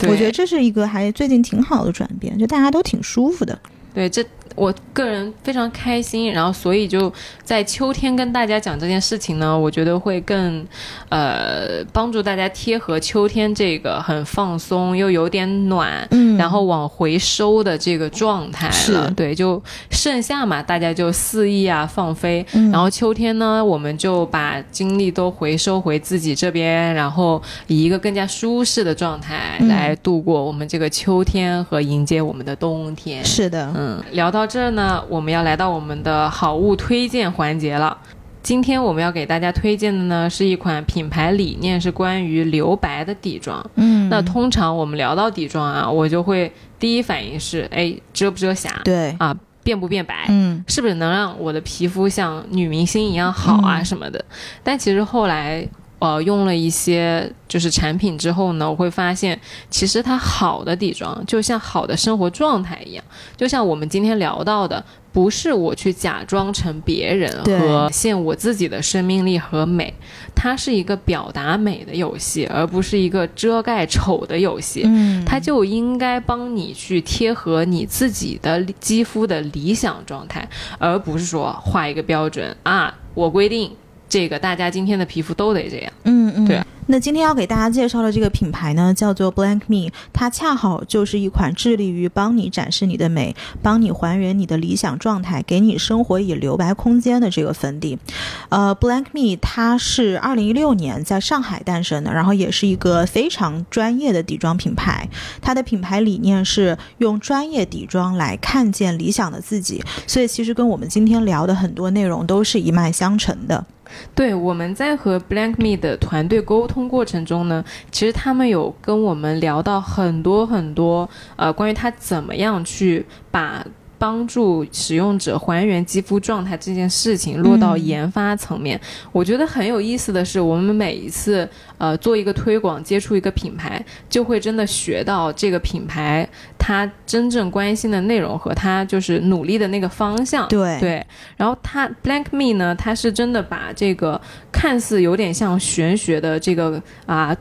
对我觉得这是一个还最近挺好的转变，就大家都挺舒服的。对，这我个人非常开心，然后所以就在秋天跟大家讲这件事情呢，我觉得会更，呃，帮助大家贴合秋天这个很放松又有点暖，嗯然后往回收的这个状态了。是对，就盛夏嘛，大家就肆意啊放飞，嗯然后秋天呢，我们就把精力都回收回自己这边，然后以一个更加舒适的状态嗯来度过我们这个秋天和迎接我们的冬天。是的，嗯，聊到这儿呢，我们要来到我们的好物推荐环节了。今天我们要给大家推荐的呢，是一款品牌理念是关于留白的底妆。嗯，那通常我们聊到底妆啊，我就会第一反应是，哎，遮不遮瑕对，啊，变不变白，嗯是不是能让我的皮肤像女明星一样好啊嗯什么的？但其实后来。呃，用了一些就是产品之后呢，我会发现，其实它好的底妆就像好的生活状态一样，就像我们今天聊到的，不是我去假装成别人和现我自己的生命力和美，它是一个表达美的游戏，而不是一个遮盖丑的游戏。嗯，它就应该帮你去贴合你自己的肌肤的理想状态，而不是说画一个标准啊，我规定这个大家今天的皮肤都得这样。嗯嗯，对啊。那今天要给大家介绍的这个品牌呢，叫做 Blank Me，它恰好就是一款致力于帮你展示你的美，帮你还原你的理想状态，给你生活以留白空间的这个粉底。呃，Blank Me 它是二零一六年在上海诞生的，然后也是一个非常专业的底妆品牌。它的品牌理念是用专业底妆来看见理想的自己，所以其实跟我们今天聊的很多内容都是一脉相承的。对，我们在和 Blank Me 的团队沟通过程中呢，其实他们有跟我们聊到很多很多，呃，关于他怎么样去把。帮助使用者还原肌肤状态这件事情落到嗯研发层面，我觉得很有意思的是，我们每一次呃做一个推广，接触一个品牌，就会真的学到这个品牌它真正关心的内容和它就是努力的那个方向。对对，然后它 Blank Me 呢，它是真的把这个看似有点像玄学的这个啊。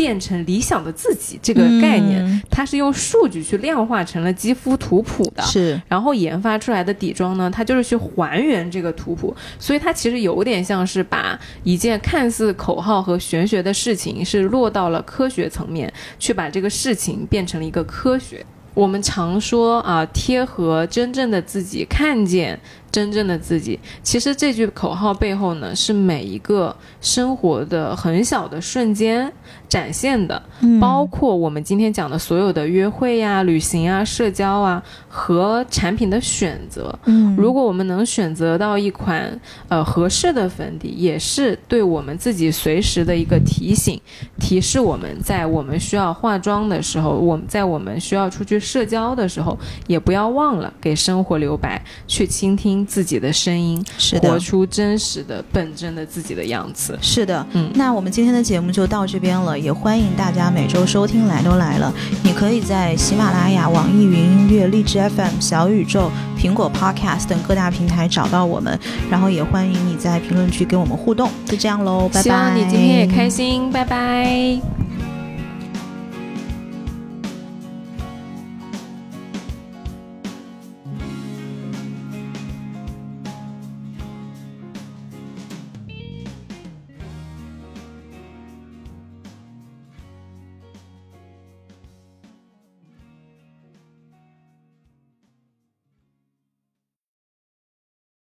变成理想的自己这个概念，嗯它是用数据去量化成了肌肤图谱的。是然后研发出来的底妆呢，它就是去还原这个图谱，所以它其实有点像是把一件看似口号和玄学的事情，是落到了科学层面，去把这个事情变成了一个科学。我们常说啊，贴合真正的自己，看见真正的自己。其实这句口号背后呢，是每一个生活的很小的瞬间展现的，包括我们今天讲的所有的约会呀、旅行啊、社交啊和产品的选择。嗯如果我们能选择到一款呃合适的粉底，也是对我们自己随时的一个提醒，提示我们在我们需要化妆的时候，我们在我们需要出去社交的时候，也不要忘了给生活留白，去倾听自己的声音，是的活出真实的、本真的自己的样子。是的，嗯那我们今天的节目就到这边了，也欢迎大家每周收听《来都来了》。你可以在喜马拉雅、网易云音乐、荔枝 FM、小宇宙、苹果 Podcast 等各大平台找到我们，然后也欢迎你在评论区跟我们互动。就这样喽，拜拜。希望你今天也开心，拜拜。